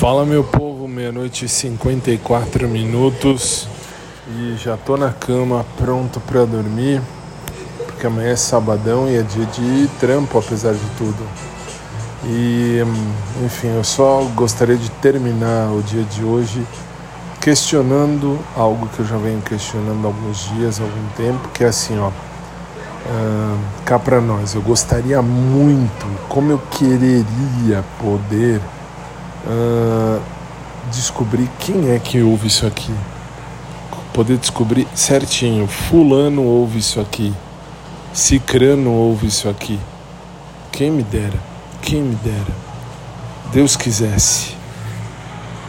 Fala meu povo, meia-noite e 54 minutos e já tô na cama pronto para dormir, porque amanhã é sabadão e é dia de trampo apesar de tudo. E enfim, eu só gostaria de terminar o dia de hoje questionando algo que eu já venho questionando há alguns dias, há algum tempo, que é assim, ó. Uh, cá para nós, eu gostaria muito, como eu quereria poder uh, descobrir quem é que ouve isso aqui. Poder descobrir certinho, fulano ouve isso aqui, cicrano ouve isso aqui. Quem me dera, quem me dera. Deus quisesse.